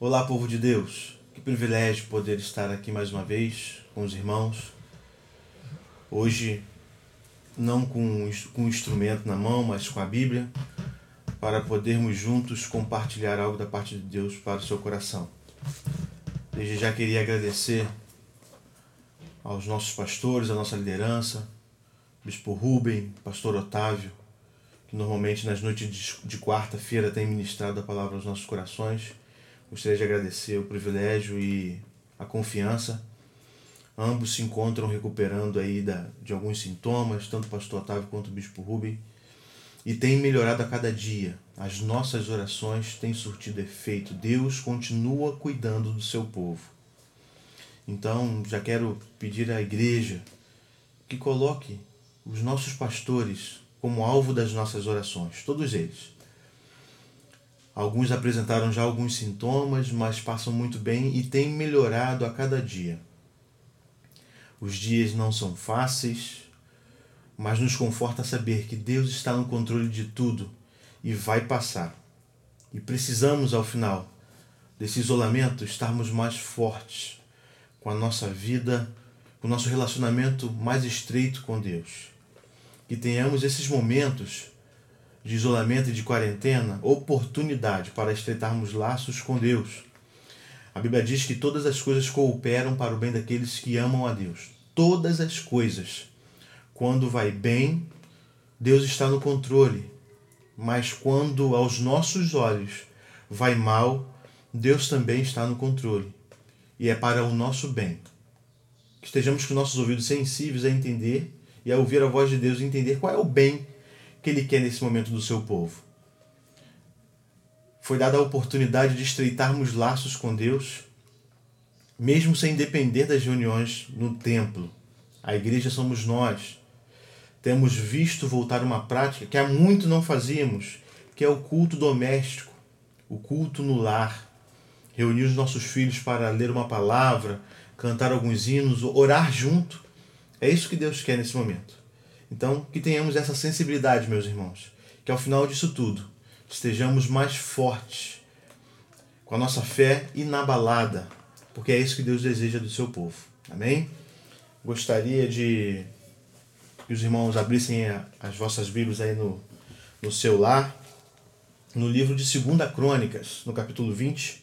Olá, povo de Deus. Que privilégio poder estar aqui mais uma vez com os irmãos. Hoje, não com, com um instrumento na mão, mas com a Bíblia, para podermos juntos compartilhar algo da parte de Deus para o seu coração. Desde já queria agradecer aos nossos pastores, à nossa liderança, Bispo Rubem, Pastor Otávio, que normalmente nas noites de quarta-feira tem ministrado a palavra aos nossos corações. Gostaria de agradecer o privilégio e a confiança. Ambos se encontram recuperando aí da, de alguns sintomas, tanto o pastor Otávio quanto o bispo Rubem, e tem melhorado a cada dia. As nossas orações têm surtido efeito. Deus continua cuidando do seu povo. Então, já quero pedir à igreja que coloque os nossos pastores como alvo das nossas orações, todos eles. Alguns apresentaram já alguns sintomas, mas passam muito bem e têm melhorado a cada dia. Os dias não são fáceis, mas nos conforta saber que Deus está no controle de tudo e vai passar. E precisamos, ao final desse isolamento, estarmos mais fortes com a nossa vida, com o nosso relacionamento mais estreito com Deus. Que tenhamos esses momentos de isolamento e de quarentena oportunidade para estreitarmos laços com Deus. A Bíblia diz que todas as coisas cooperam para o bem daqueles que amam a Deus. Todas as coisas. Quando vai bem, Deus está no controle. Mas quando aos nossos olhos vai mal, Deus também está no controle. E é para o nosso bem. Que estejamos com nossos ouvidos sensíveis a entender e a ouvir a voz de Deus e entender qual é o bem que Ele quer nesse momento do seu povo. Foi dada a oportunidade de estreitarmos laços com Deus, mesmo sem depender das reuniões no templo. A igreja somos nós. Temos visto voltar uma prática que há muito não fazíamos, que é o culto doméstico, o culto no lar. Reunir os nossos filhos para ler uma palavra, cantar alguns hinos, orar junto. É isso que Deus quer nesse momento. Então, que tenhamos essa sensibilidade, meus irmãos, que ao final disso tudo estejamos mais fortes, com a nossa fé inabalada, porque é isso que Deus deseja do seu povo. Amém? Gostaria de que os irmãos abrissem as vossas Bíblias aí no, no seu lar, no livro de 2 Crônicas, no capítulo 20,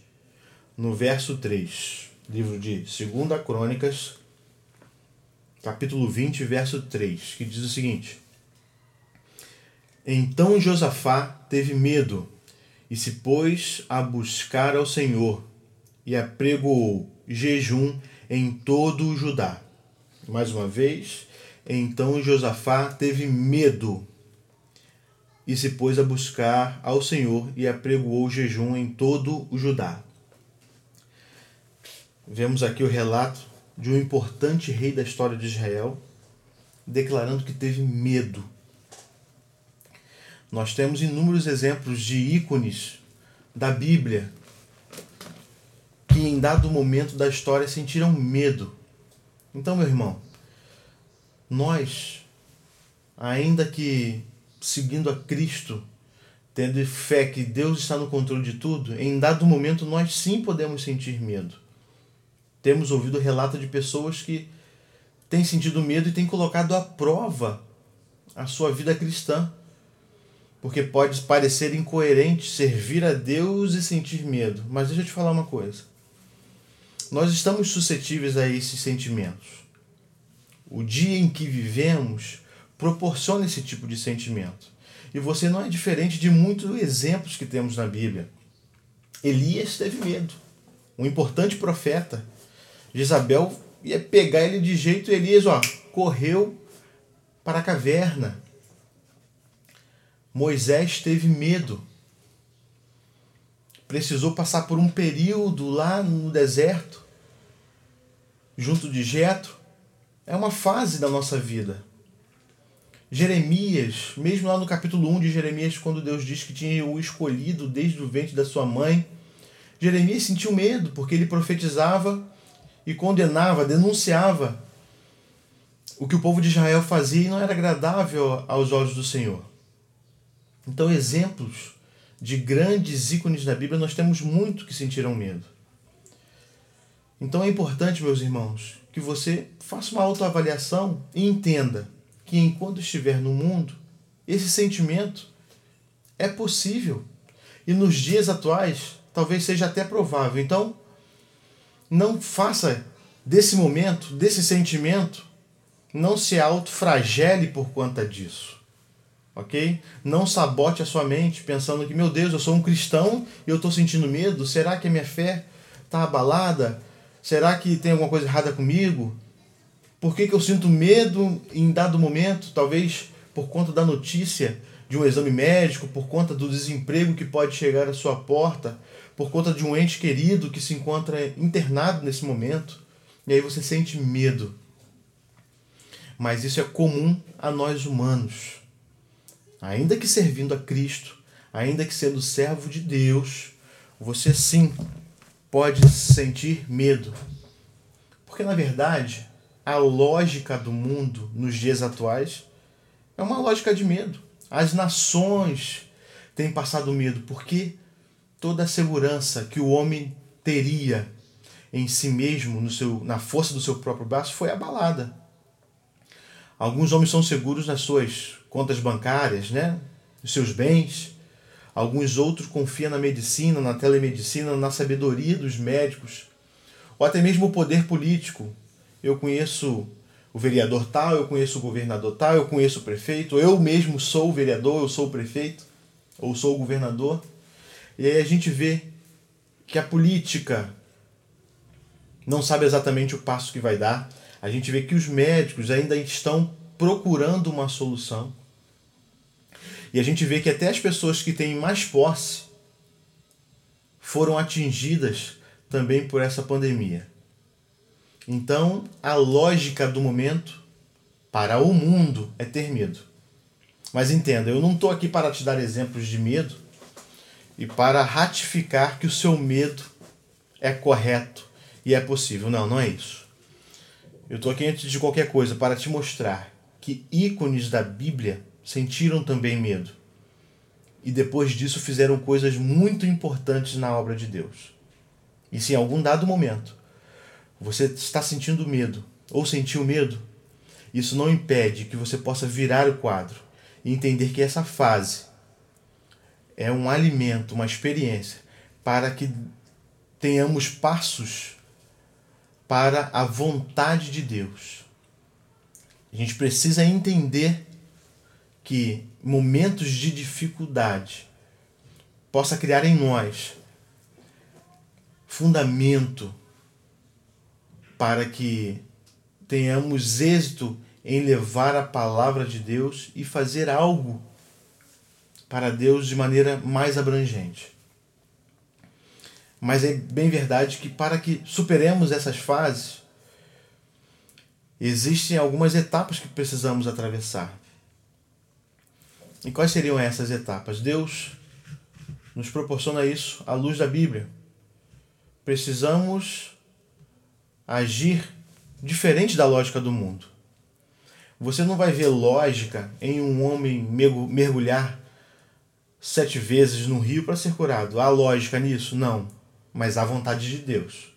no verso 3. Livro de 2 Crônicas, capítulo 20, verso 3, que diz o seguinte: Então Josafá teve medo e se pôs a buscar ao Senhor e apregoou jejum em todo o Judá. Mais uma vez, então Josafá teve medo e se pôs a buscar ao Senhor e apregoou jejum em todo o Judá. Vemos aqui o relato de um importante rei da história de Israel, declarando que teve medo. Nós temos inúmeros exemplos de ícones da Bíblia que, em dado momento da história, sentiram medo. Então, meu irmão, nós, ainda que seguindo a Cristo, tendo fé que Deus está no controle de tudo, em dado momento nós sim podemos sentir medo. Temos ouvido relato de pessoas que têm sentido medo e têm colocado à prova a sua vida cristã. Porque pode parecer incoerente servir a Deus e sentir medo. Mas deixa eu te falar uma coisa. Nós estamos suscetíveis a esses sentimentos. O dia em que vivemos proporciona esse tipo de sentimento. E você não é diferente de muitos exemplos que temos na Bíblia. Elias teve medo. Um importante profeta Jezabel ia pegar ele de jeito, Elias, ó, correu para a caverna. Moisés teve medo. Precisou passar por um período lá no deserto, junto de Jetro. É uma fase da nossa vida. Jeremias, mesmo lá no capítulo 1 de Jeremias, quando Deus diz que tinha o escolhido desde o ventre da sua mãe, Jeremias sentiu medo, porque ele profetizava e condenava, denunciava o que o povo de Israel fazia e não era agradável aos olhos do Senhor. Então, exemplos de grandes ícones da Bíblia, nós temos muito que sentiram medo. Então é importante, meus irmãos, que você faça uma autoavaliação e entenda que enquanto estiver no mundo, esse sentimento é possível. E nos dias atuais, talvez seja até provável. Então, não faça desse momento, desse sentimento, não se autofragele por conta disso. Ok? Não sabote a sua mente pensando que, meu Deus, eu sou um cristão e eu estou sentindo medo. Será que a minha fé está abalada? Será que tem alguma coisa errada comigo? Por que, que eu sinto medo em dado momento? Talvez por conta da notícia de um exame médico, por conta do desemprego que pode chegar à sua porta, por conta de um ente querido que se encontra internado nesse momento. E aí você sente medo. Mas isso é comum a nós humanos. Ainda que servindo a Cristo, ainda que sendo servo de Deus, você sim pode sentir medo. Porque na verdade, a lógica do mundo nos dias atuais é uma lógica de medo. As nações têm passado medo porque toda a segurança que o homem teria em si mesmo, no seu, na força do seu próprio braço, foi abalada. Alguns homens são seguros nas suas contas bancárias, né? nos seus bens. Alguns outros confiam na medicina, na telemedicina, na sabedoria dos médicos, ou até mesmo o poder político. Eu conheço o vereador tal, eu conheço o governador tal, eu conheço o prefeito, eu mesmo sou o vereador, eu sou o prefeito, ou sou o governador. E aí a gente vê que a política não sabe exatamente o passo que vai dar. A gente vê que os médicos ainda estão procurando uma solução. E a gente vê que até as pessoas que têm mais posse foram atingidas também por essa pandemia. Então, a lógica do momento para o mundo é ter medo. Mas entenda, eu não estou aqui para te dar exemplos de medo e para ratificar que o seu medo é correto e é possível. Não, não é isso. Eu estou aqui antes de qualquer coisa para te mostrar que ícones da Bíblia sentiram também medo e depois disso fizeram coisas muito importantes na obra de Deus. E se em algum dado momento você está sentindo medo ou sentiu medo, isso não impede que você possa virar o quadro e entender que essa fase é um alimento, uma experiência para que tenhamos passos para a vontade de Deus. A gente precisa entender que momentos de dificuldade possa criar em nós fundamento para que tenhamos êxito em levar a palavra de Deus e fazer algo para Deus de maneira mais abrangente. Mas é bem verdade que para que superemos essas fases, existem algumas etapas que precisamos atravessar. E quais seriam essas etapas? Deus nos proporciona isso à luz da Bíblia. Precisamos agir diferente da lógica do mundo. Você não vai ver lógica em um homem mergulhar sete vezes no rio para ser curado. Há lógica nisso? Não. Mas há vontade de Deus.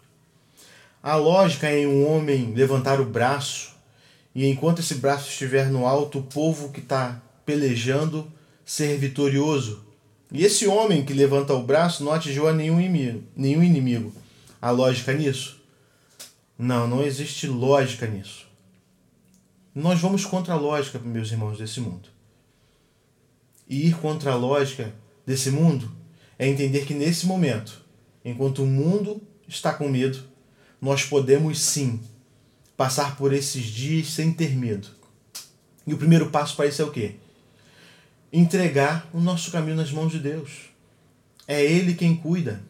Há lógica em um homem levantar o braço e enquanto esse braço estiver no alto, o povo que está pelejando ser vitorioso. E esse homem que levanta o braço não atingiu a nenhum inimigo. Nenhum inimigo. Há lógica nisso? Não, não existe lógica nisso. Nós vamos contra a lógica, meus irmãos, desse mundo. E ir contra a lógica desse mundo é entender que nesse momento, enquanto o mundo está com medo, nós podemos sim passar por esses dias sem ter medo. E o primeiro passo para isso é o quê? Entregar o nosso caminho nas mãos de Deus. É Ele quem cuida.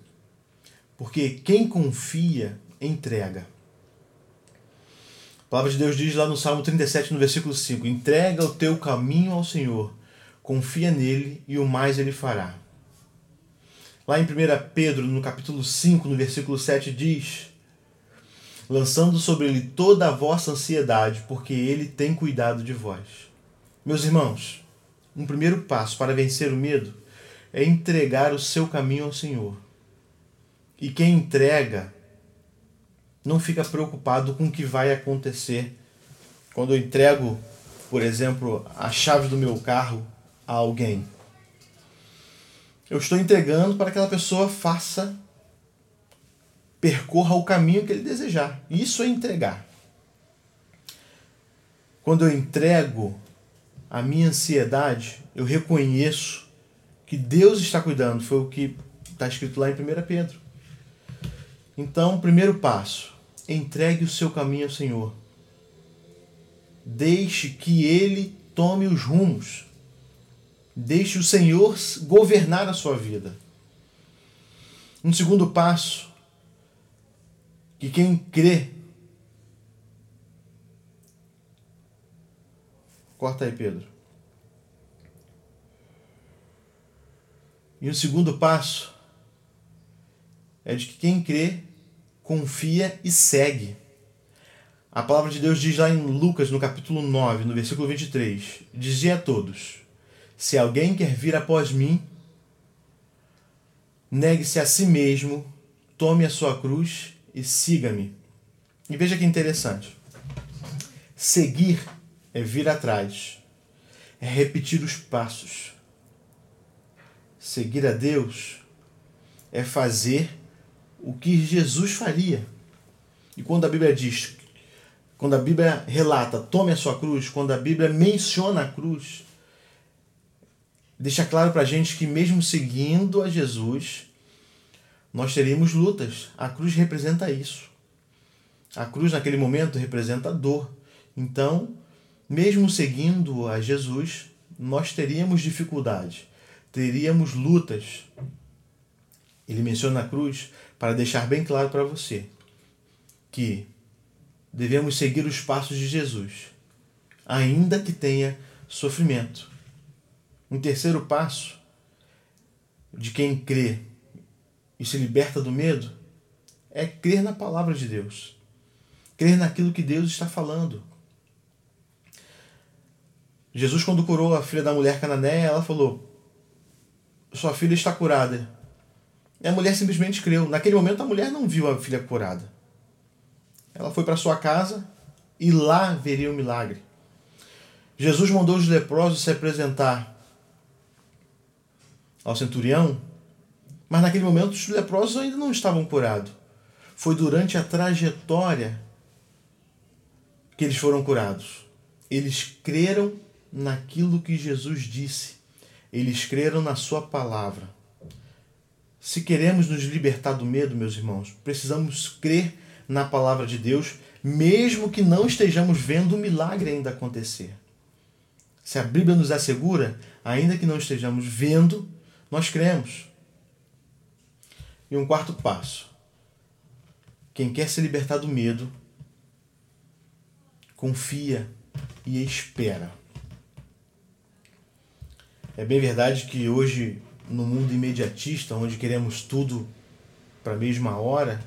Porque quem confia, entrega. A palavra de Deus diz lá no Salmo 37, no versículo 5: Entrega o teu caminho ao Senhor, confia nele e o mais ele fará. Lá em 1 Pedro, no capítulo 5, no versículo 7, diz: Lançando sobre ele toda a vossa ansiedade, porque ele tem cuidado de vós. Meus irmãos, um primeiro passo para vencer o medo é entregar o seu caminho ao Senhor. E quem entrega não fica preocupado com o que vai acontecer. Quando eu entrego, por exemplo, a chave do meu carro a alguém, eu estou entregando para que aquela pessoa faça, percorra o caminho que ele desejar. Isso é entregar. Quando eu entrego a minha ansiedade, eu reconheço que Deus está cuidando. Foi o que está escrito lá em 1 Pedro. Então, primeiro passo: entregue o seu caminho ao Senhor. Deixe que Ele tome os rumos. Deixe o Senhor governar a sua vida. Um segundo passo: que quem crê. Corta aí, Pedro. E o segundo passo é de que quem crê confia e segue. A palavra de Deus diz lá em Lucas, no capítulo 9, no versículo 23: Dizia a todos: Se alguém quer vir após mim, negue-se a si mesmo, tome a sua cruz e siga-me. E veja que interessante. Seguir é vir atrás, é repetir os passos. Seguir a Deus é fazer o que Jesus faria. E quando a Bíblia diz, quando a Bíblia relata, tome a sua cruz, quando a Bíblia menciona a cruz, deixa claro para a gente que mesmo seguindo a Jesus, nós teríamos lutas. A cruz representa isso. A cruz naquele momento representa dor. Então, mesmo seguindo a Jesus, nós teríamos dificuldades, teríamos lutas. Ele menciona a cruz para deixar bem claro para você que devemos seguir os passos de Jesus, ainda que tenha sofrimento. Um terceiro passo de quem crê e se liberta do medo é crer na palavra de Deus, crer naquilo que Deus está falando. Jesus, quando curou a filha da mulher cananeia, ela falou: Sua filha está curada. E a mulher simplesmente creu. Naquele momento a mulher não viu a filha curada. Ela foi para sua casa e lá veria o milagre. Jesus mandou os leprosos se apresentar ao centurião, mas naquele momento os leprosos ainda não estavam curados. Foi durante a trajetória que eles foram curados. Eles creram naquilo que Jesus disse. Eles creram na sua palavra. Se queremos nos libertar do medo, meus irmãos, precisamos crer na palavra de Deus, mesmo que não estejamos vendo o milagre ainda acontecer. Se a Bíblia nos assegura, ainda que não estejamos vendo, nós cremos. E um quarto passo. Quem quer se libertar do medo, confia e espera. É bem verdade que hoje no mundo imediatista, onde queremos tudo para a mesma hora.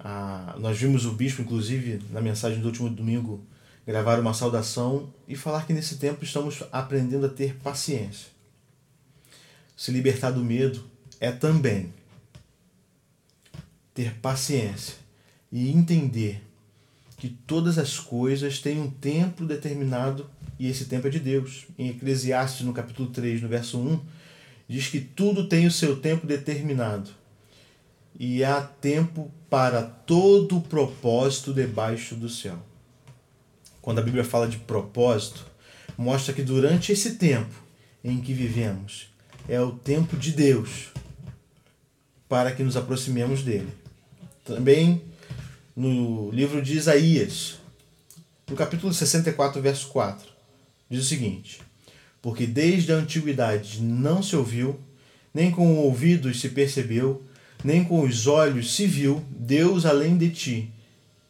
Ah, nós vimos o bispo, inclusive, na mensagem do último domingo, gravar uma saudação e falar que nesse tempo estamos aprendendo a ter paciência. Se libertar do medo é também ter paciência e entender que todas as coisas têm um tempo determinado e esse tempo é de Deus. Em Eclesiastes, no capítulo 3, no verso 1, diz que tudo tem o seu tempo determinado e há tempo para todo o propósito debaixo do céu. Quando a Bíblia fala de propósito, mostra que durante esse tempo em que vivemos é o tempo de Deus para que nos aproximemos dele. Também no livro de Isaías, no capítulo 64, verso 4, diz o seguinte: porque desde a antiguidade não se ouviu, nem com ouvidos se percebeu, nem com os olhos se viu Deus além de ti,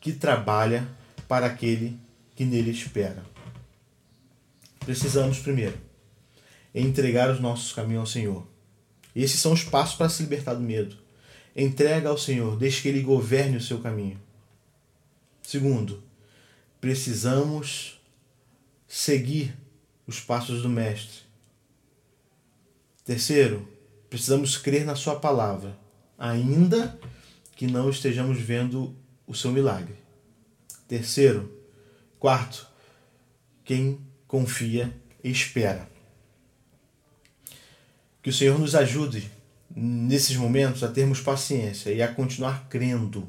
que trabalha para aquele que nele espera. Precisamos primeiro entregar os nossos caminhos ao Senhor. Esses são os passos para se libertar do medo. Entrega ao Senhor, deixe que Ele governe o seu caminho. Segundo, precisamos seguir os passos do Mestre. Terceiro, precisamos crer na Sua palavra, ainda que não estejamos vendo o seu milagre. Terceiro, quarto, quem confia espera. Que o Senhor nos ajude nesses momentos a termos paciência e a continuar crendo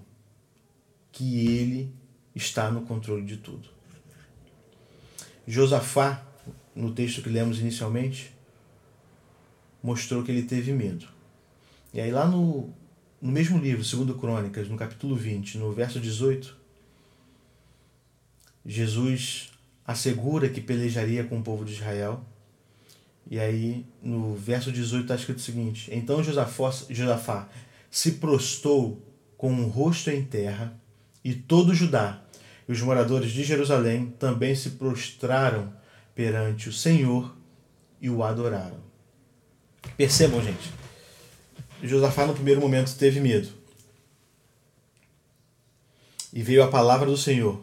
que Ele está no controle de tudo. Josafá, no texto que lemos inicialmente, mostrou que ele teve medo. E aí lá no, no mesmo livro, segundo Crônicas, no capítulo 20, no verso 18, Jesus assegura que pelejaria com o povo de Israel. E aí, no verso 18 está escrito o seguinte: Então Josafá, Josafá se prostou com o rosto em terra, e todo Judá e os moradores de Jerusalém também se prostraram perante o Senhor e o adoraram. Percebam, gente. Josafá, no primeiro momento, teve medo. E veio a palavra do Senhor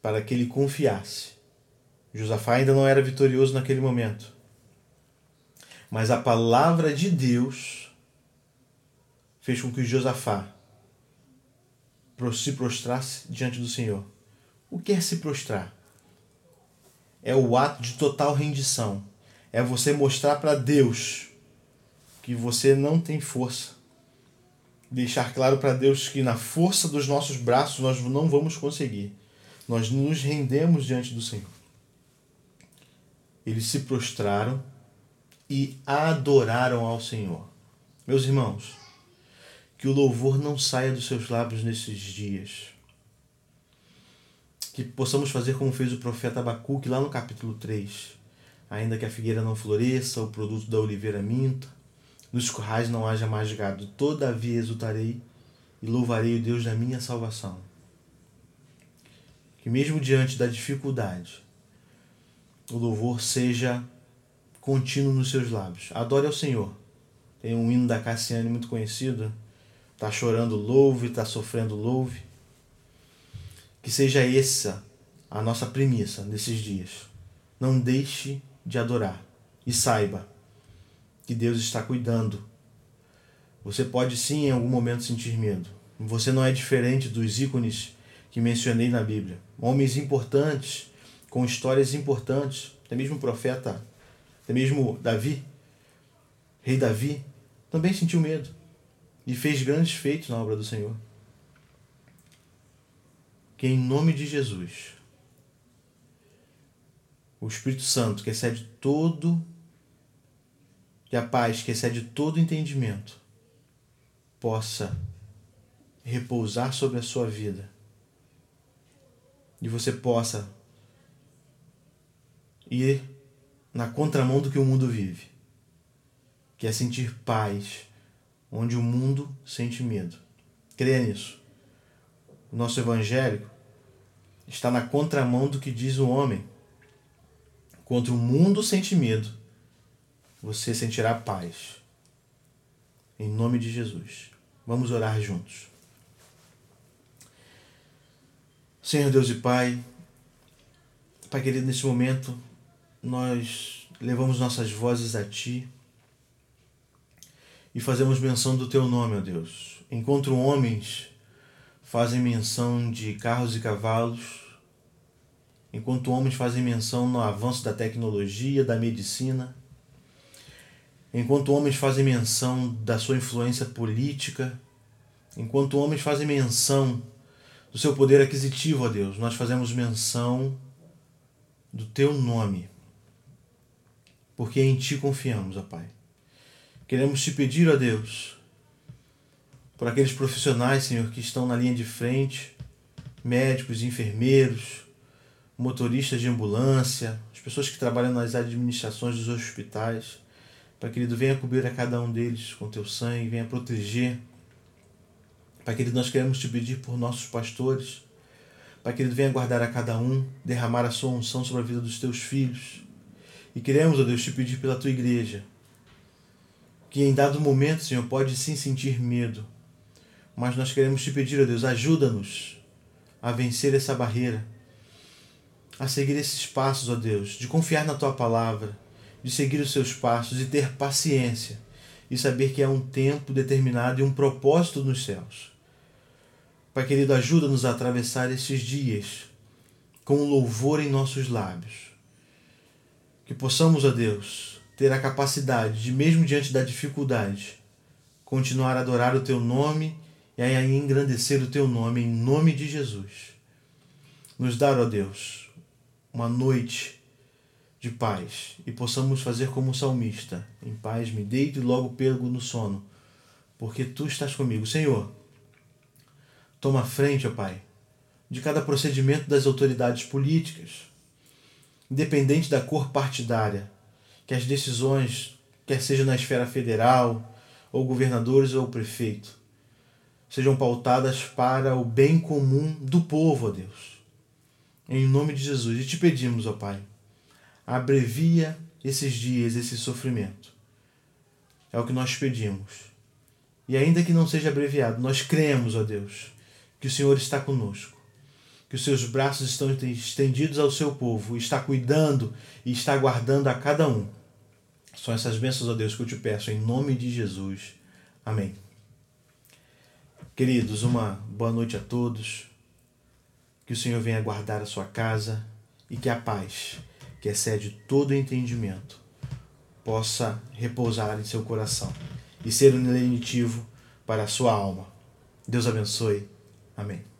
para que ele confiasse. Josafá ainda não era vitorioso naquele momento. Mas a palavra de Deus fez com que Josafá se prostrasse diante do Senhor. O que é se prostrar? É o ato de total rendição. É você mostrar para Deus que você não tem força. Deixar claro para Deus que na força dos nossos braços nós não vamos conseguir. Nós nos rendemos diante do Senhor. Eles se prostraram e adoraram ao Senhor. Meus irmãos, que o louvor não saia dos seus lábios nesses dias. Que possamos fazer como fez o profeta Abacuque lá no capítulo 3. Ainda que a figueira não floresça, o produto da oliveira minta, nos currais não haja mais gado, todavia exultarei e louvarei o Deus da minha salvação. Que mesmo diante da dificuldade, o louvor seja contínuo nos seus lábios. Adore ao Senhor. Tem um hino da Cassiane muito conhecido. Está chorando, louve, está sofrendo, louve. Que seja essa a nossa premissa nesses dias. Não deixe de adorar. E saiba que Deus está cuidando. Você pode sim em algum momento sentir medo. Você não é diferente dos ícones que mencionei na Bíblia. Homens importantes, com histórias importantes, até mesmo o profeta, até mesmo Davi, rei Davi, também sentiu medo e fez grandes feitos na obra do Senhor. Que em nome de Jesus, o Espírito Santo, que excede todo que a paz que excede todo entendimento possa repousar sobre a sua vida e você possa ir na contramão do que o mundo vive, que é sentir paz onde o mundo sente medo. Creia nisso. O nosso evangélico está na contramão do que diz o homem. Contra o mundo sente medo, você sentirá paz. Em nome de Jesus. Vamos orar juntos. Senhor Deus e Pai, Pai querido, nesse momento nós levamos nossas vozes a Ti e fazemos menção do Teu nome, ó Deus. Enquanto homens fazem menção de carros e cavalos, enquanto homens fazem menção no avanço da tecnologia, da medicina, enquanto homens fazem menção da sua influência política, enquanto homens fazem menção do seu poder aquisitivo, ó Deus, nós fazemos menção do teu nome, porque em ti confiamos, ó Pai. Queremos te pedir, ó Deus, por aqueles profissionais, Senhor, que estão na linha de frente, médicos, enfermeiros, motoristas de ambulância, as pessoas que trabalham nas administrações dos hospitais, Pai querido, venha cobrir a cada um deles com teu sangue, venha proteger. Pai querido, nós queremos te pedir por nossos pastores. Pai querido, venha guardar a cada um, derramar a sua unção sobre a vida dos teus filhos. E queremos, ó Deus, te pedir pela tua igreja, que em dado momento, Senhor, pode sim sentir medo, mas nós queremos te pedir, ó Deus, ajuda-nos a vencer essa barreira, a seguir esses passos, ó Deus, de confiar na tua palavra de seguir os seus passos e ter paciência e saber que há um tempo determinado e um propósito nos céus. Pai querido, ajuda-nos a atravessar esses dias com louvor em nossos lábios. Que possamos, ó Deus, ter a capacidade de, mesmo diante da dificuldade, continuar a adorar o Teu nome e a engrandecer o Teu nome em nome de Jesus. Nos dar, ó Deus, uma noite de paz e possamos fazer como o salmista: em paz me deito e logo pego no sono, porque Tu estás comigo. Senhor, toma frente, ó Pai, de cada procedimento das autoridades políticas, independente da cor partidária, que as decisões, quer seja na esfera federal, ou governadores ou prefeito, sejam pautadas para o bem comum do povo, ó Deus. Em nome de Jesus. E te pedimos, ó Pai, abrevia esses dias, esse sofrimento. É o que nós pedimos. E ainda que não seja abreviado, nós cremos, ó Deus, que o Senhor está conosco, que os seus braços estão estendidos ao seu povo, está cuidando e está guardando a cada um. São essas bênçãos, ó Deus, que eu te peço em nome de Jesus. Amém. Queridos, uma boa noite a todos. Que o Senhor venha guardar a sua casa e que a paz, que excede todo entendimento, possa repousar em seu coração e ser um lenitivo para a sua alma. Deus abençoe. Amém.